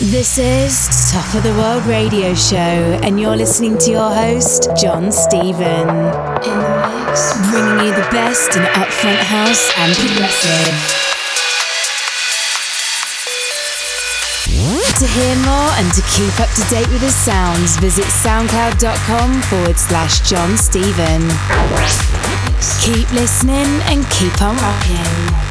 This is Top of the World Radio Show, and you're listening to your host, John Stephen. Bringing you the best in upfront house and progressive. To hear more and to keep up to date with his sounds, visit soundcloud.com forward slash John Stephen. Keep listening and keep on rocking.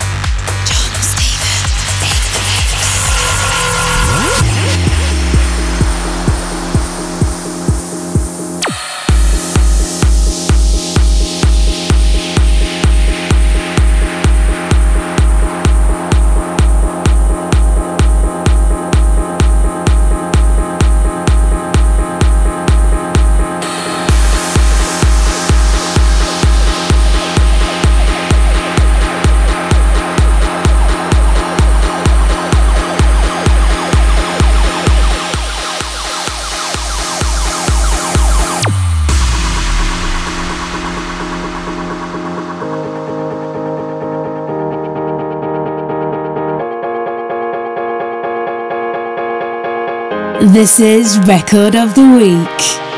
This is Record of the Week.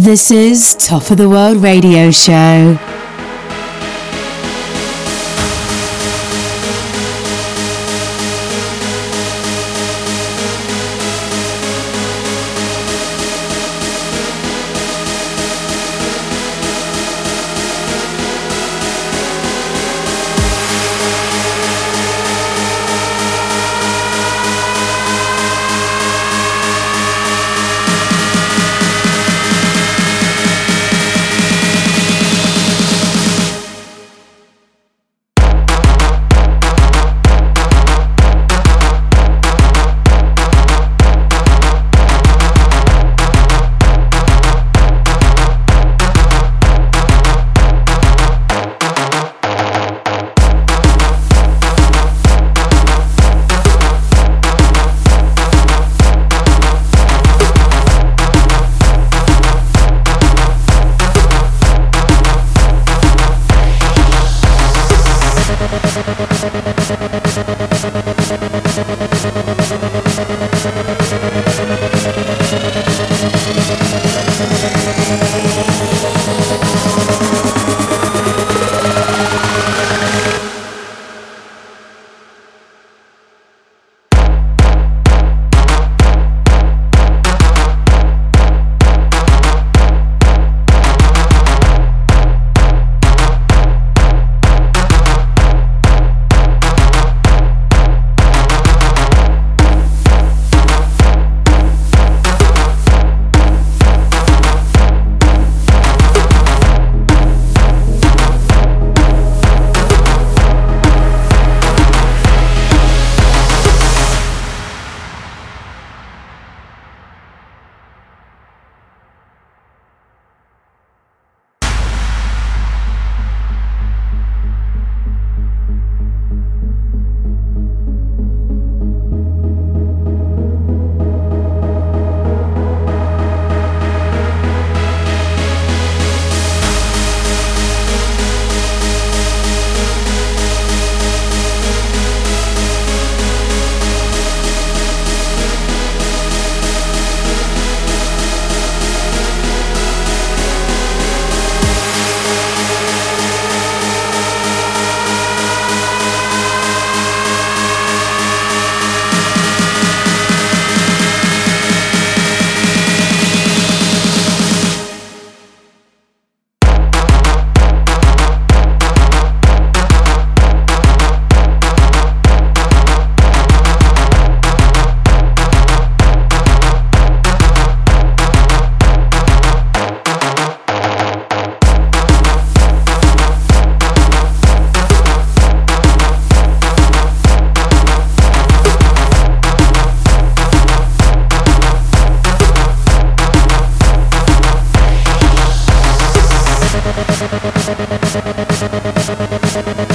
This is Top of the World Radio Show.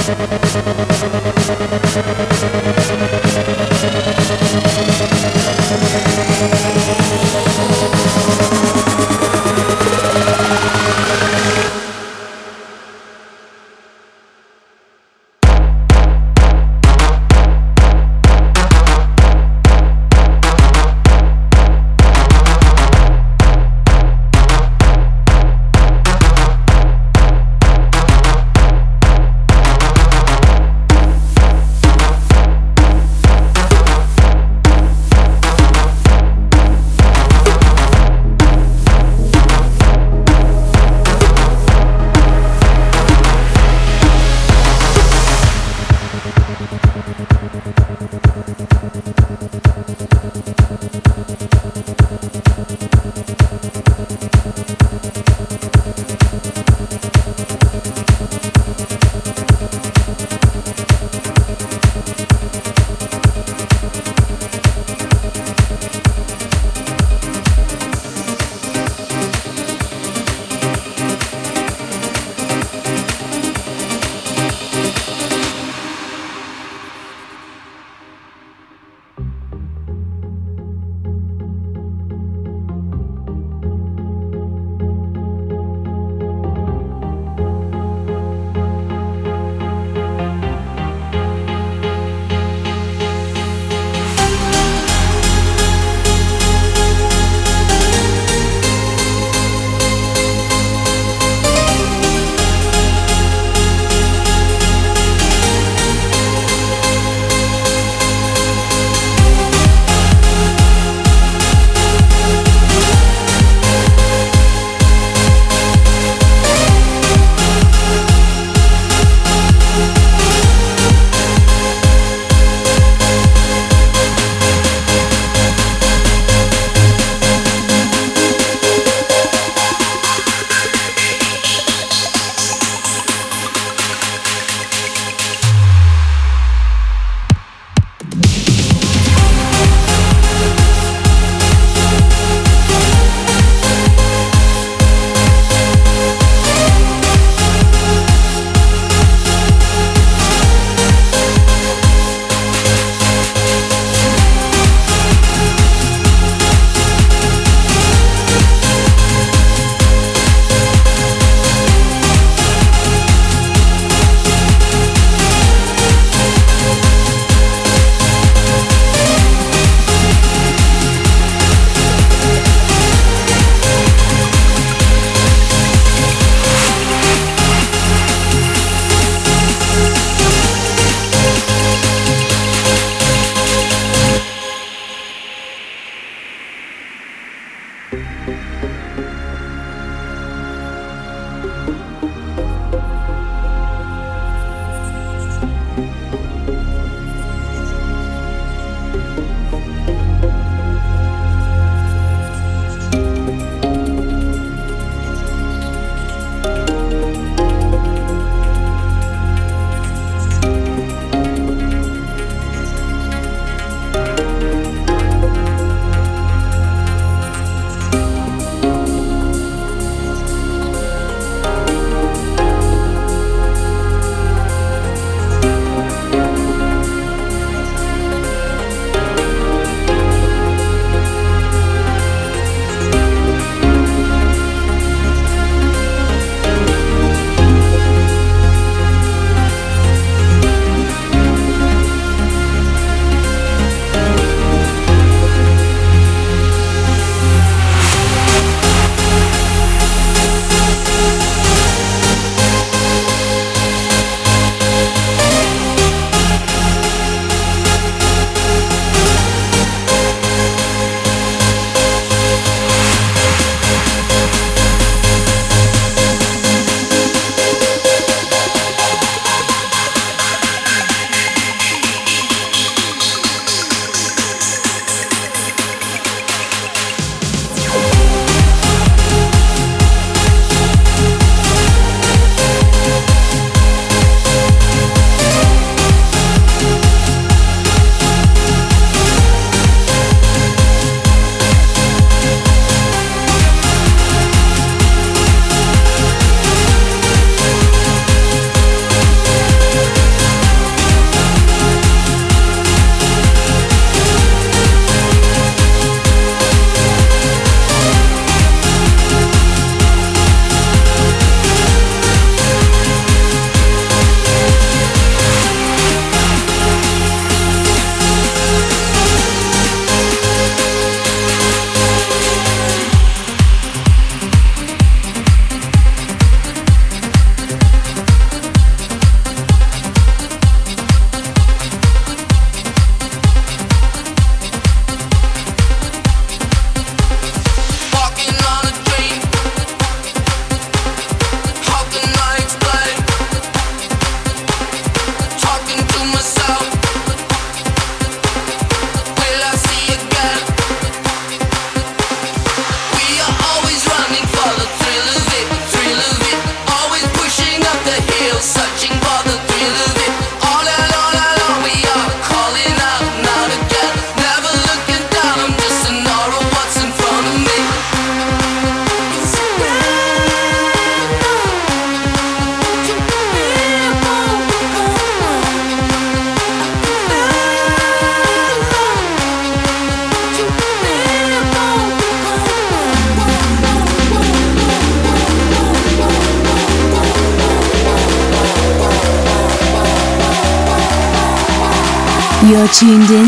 Thank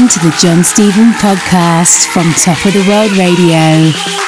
to the John Stephen podcast from Top of the World Radio.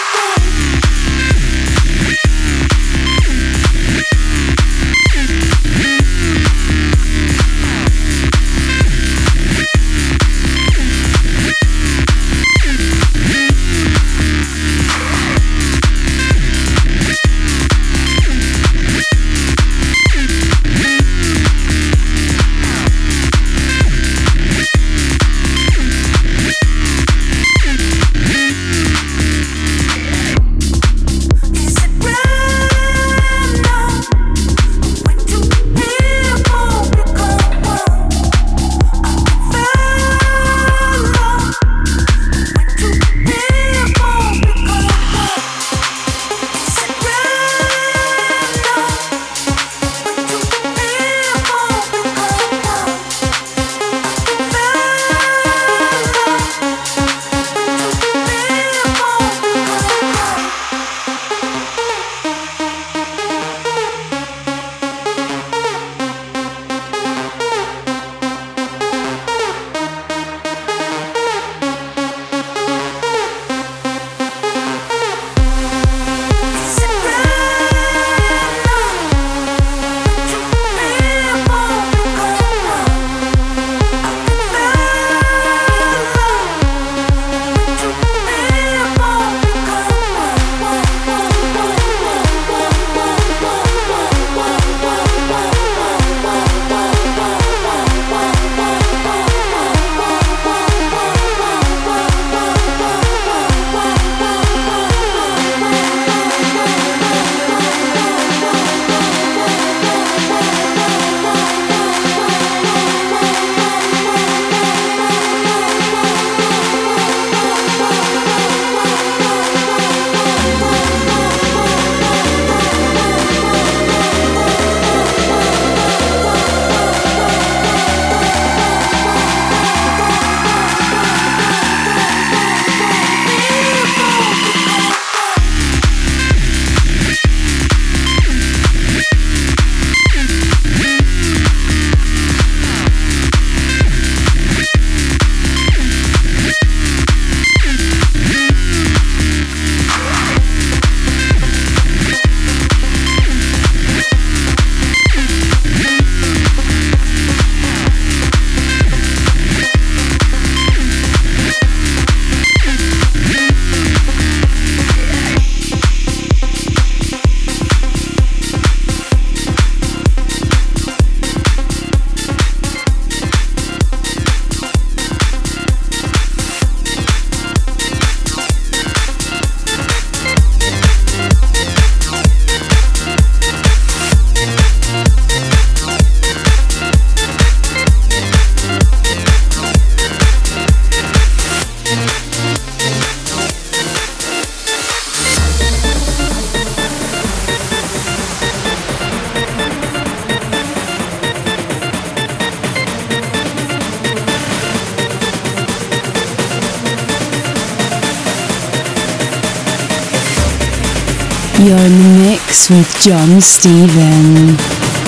You're in the mix with John Stephen.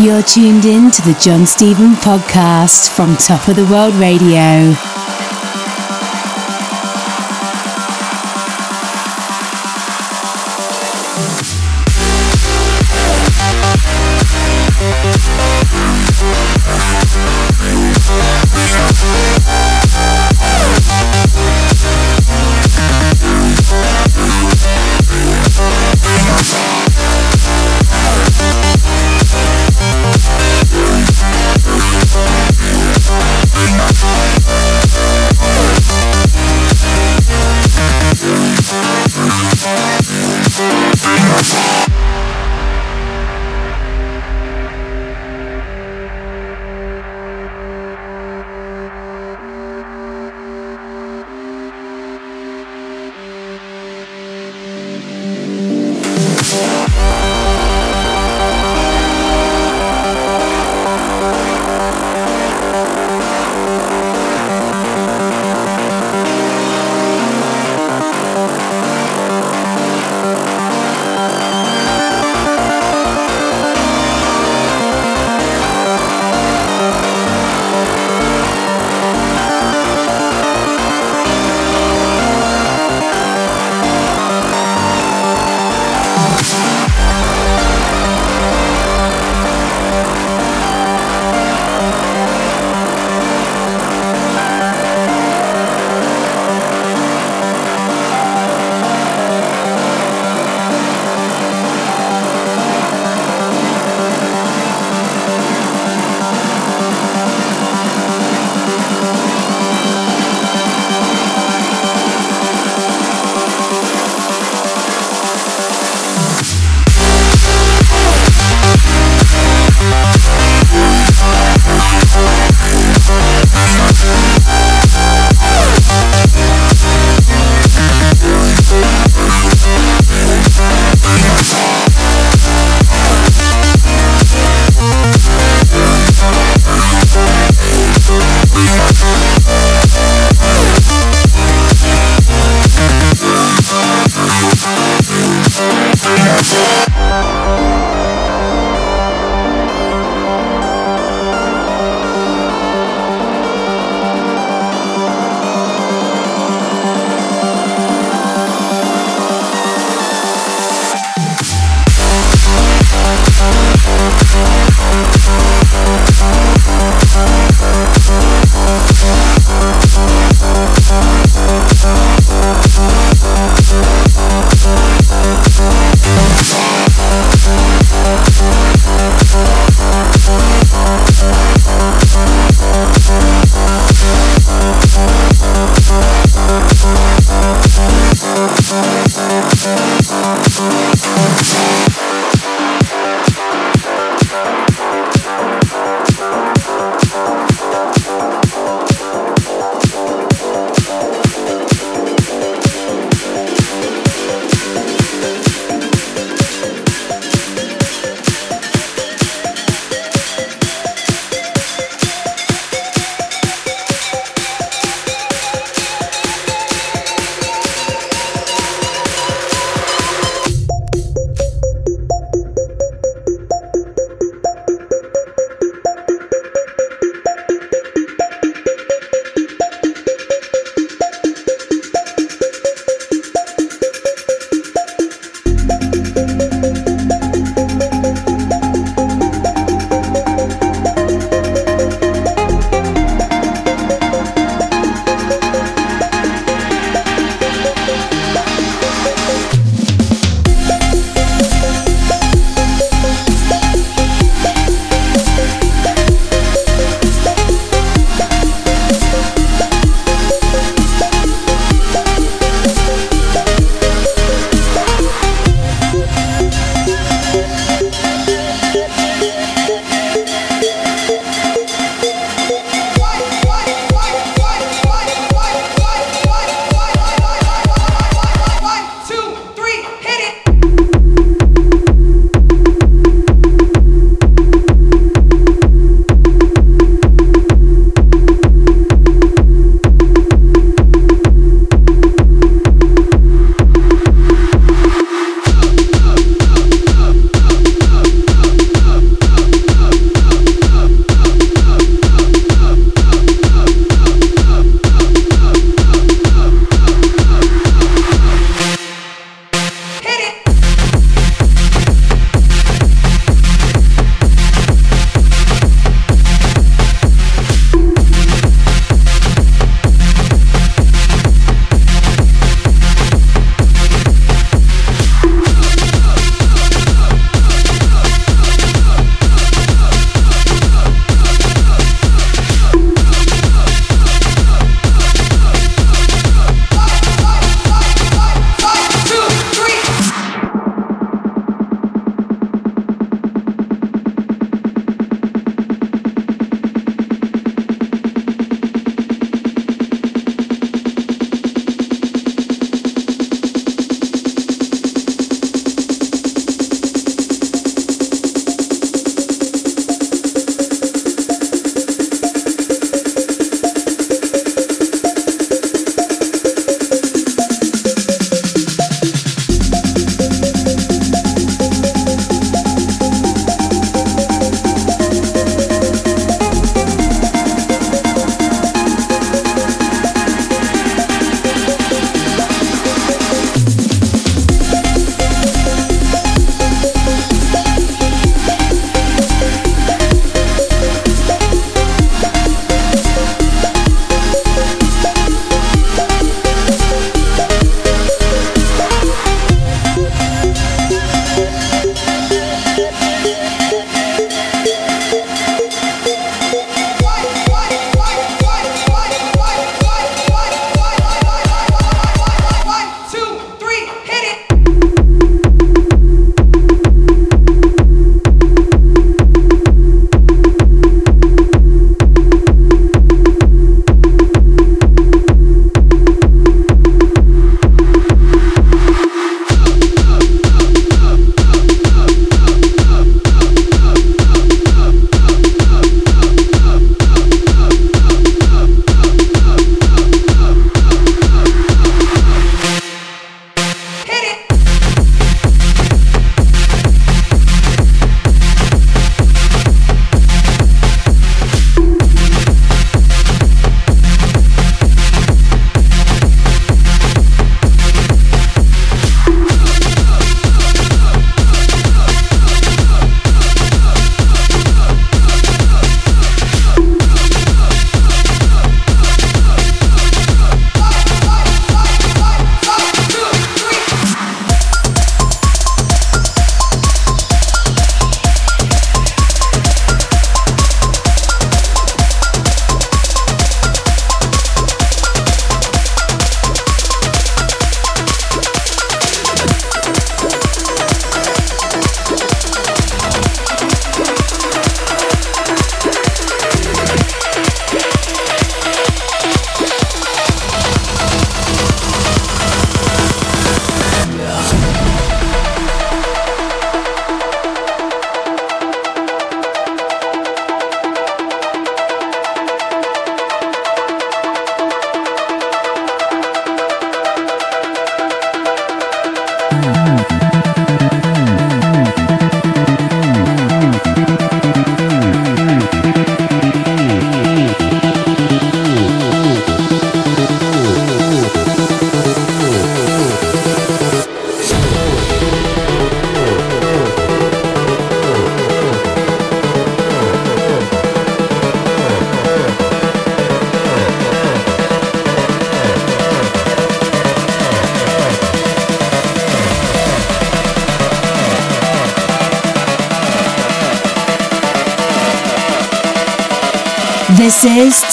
You're tuned in to the John Stephen podcast from Top of the World Radio.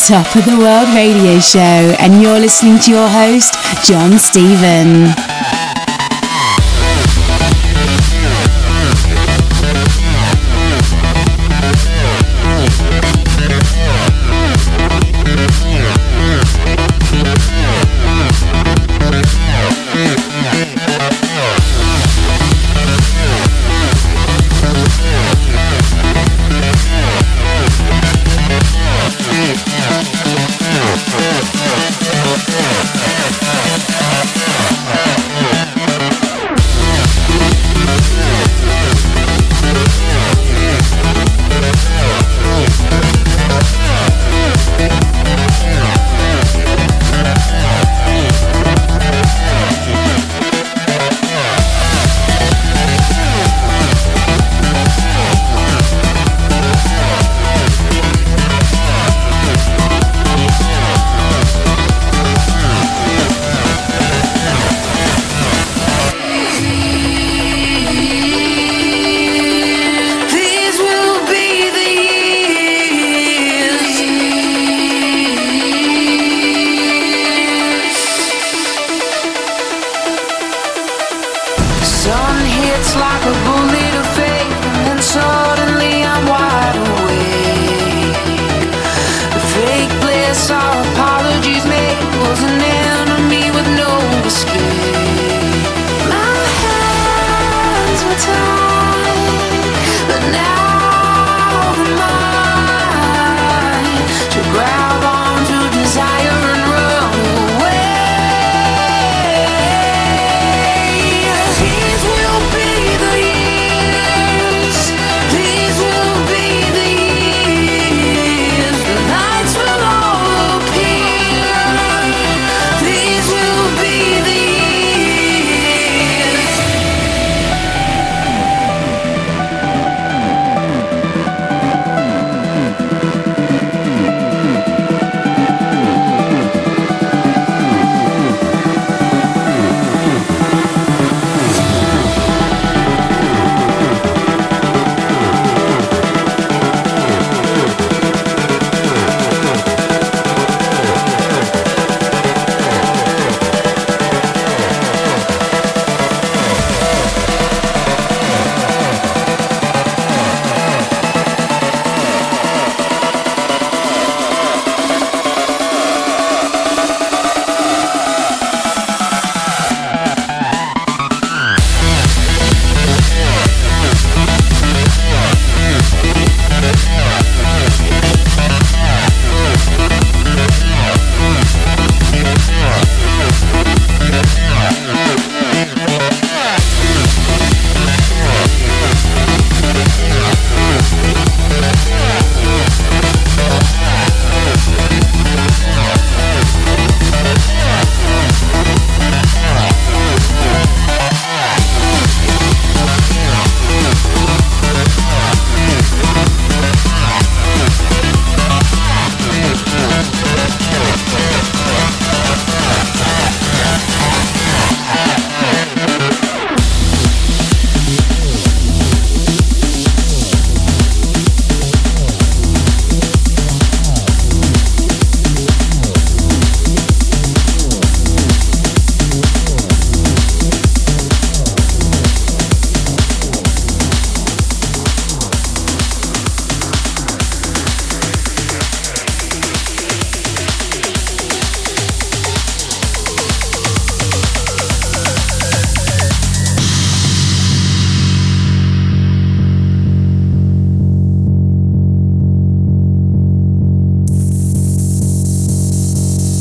Top of the World Radio Show, and you're listening to your host, John Stephen.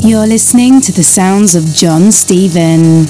You're listening to the sounds of John Stephen.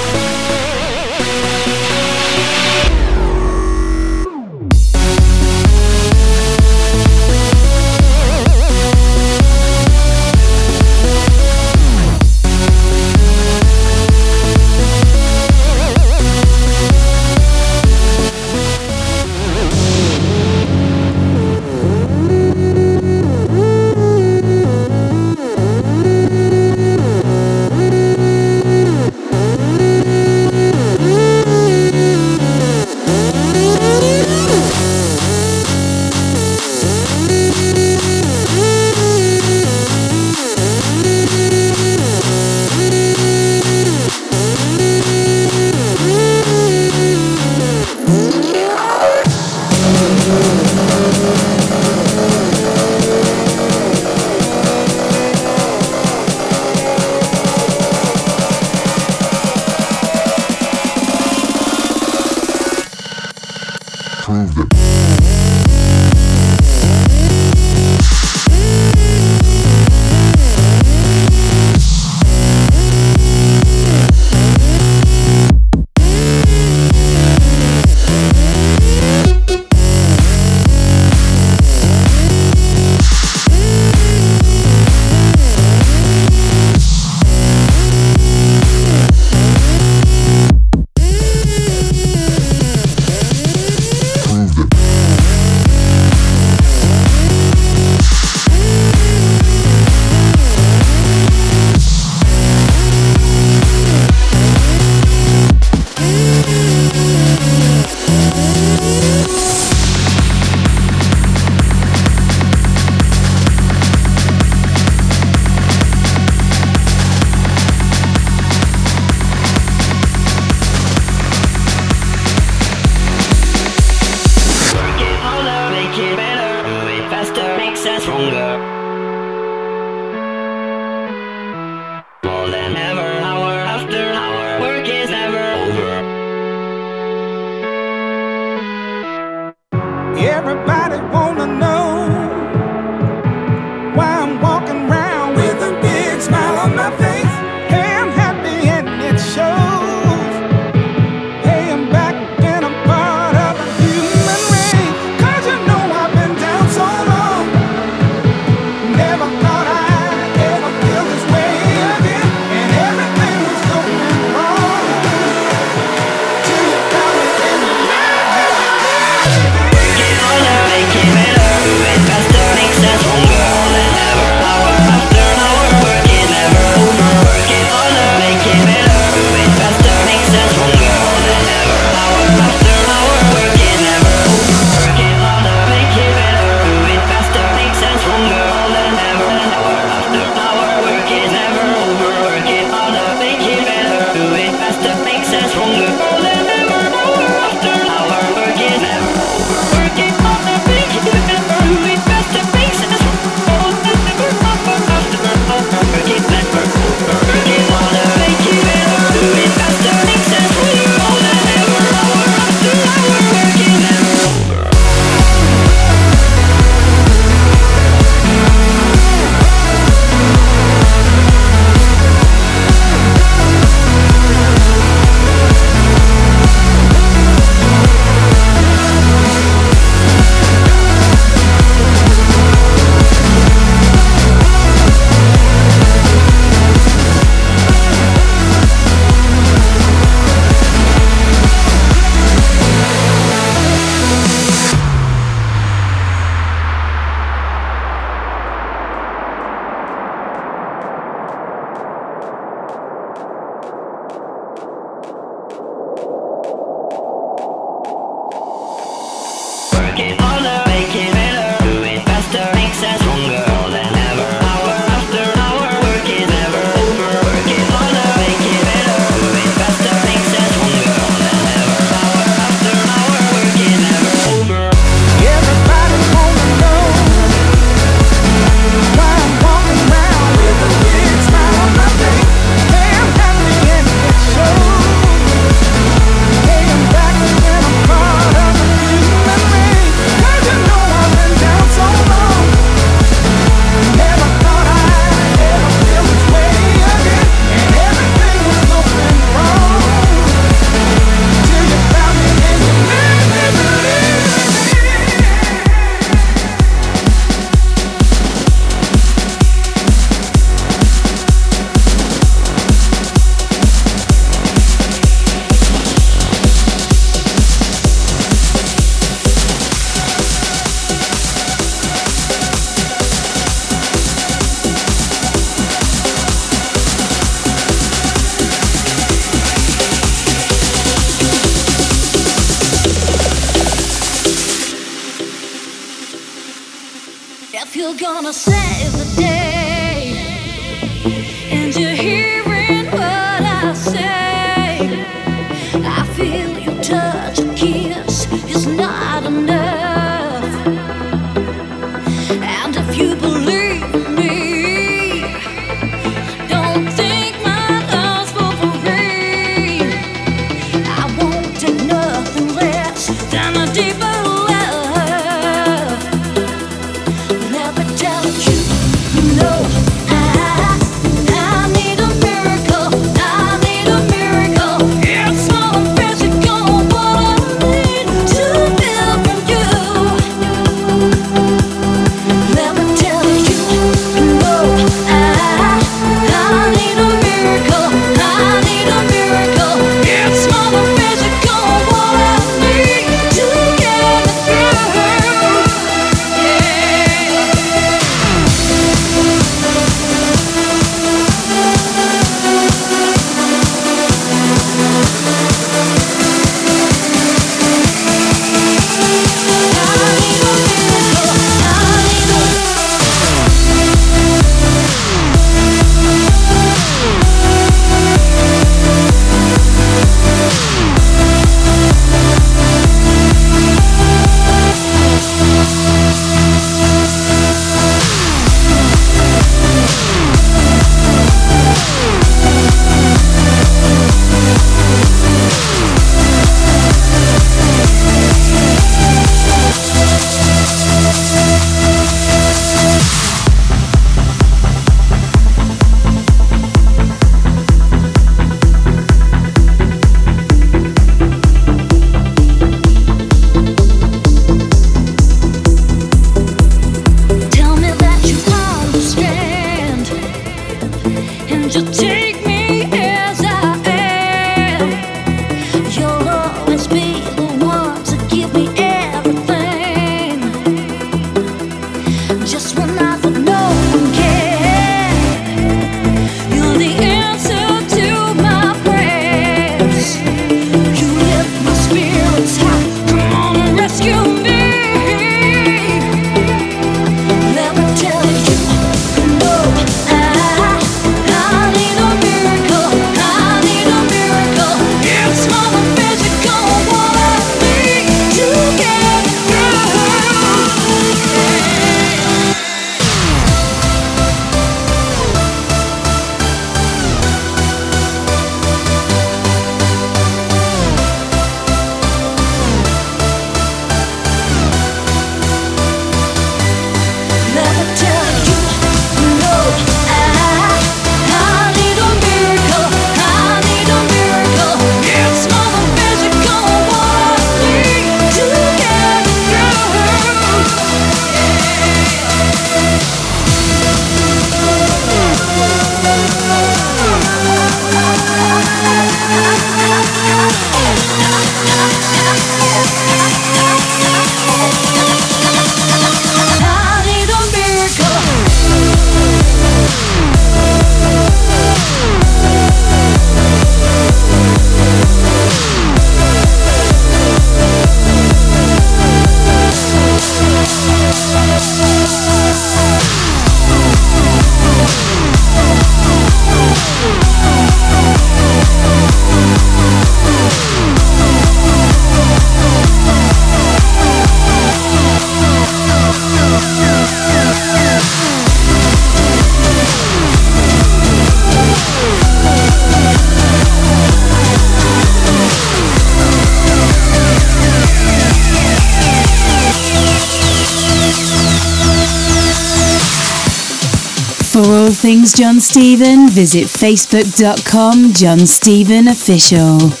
Stephen, visit facebook.com John Stephen Official.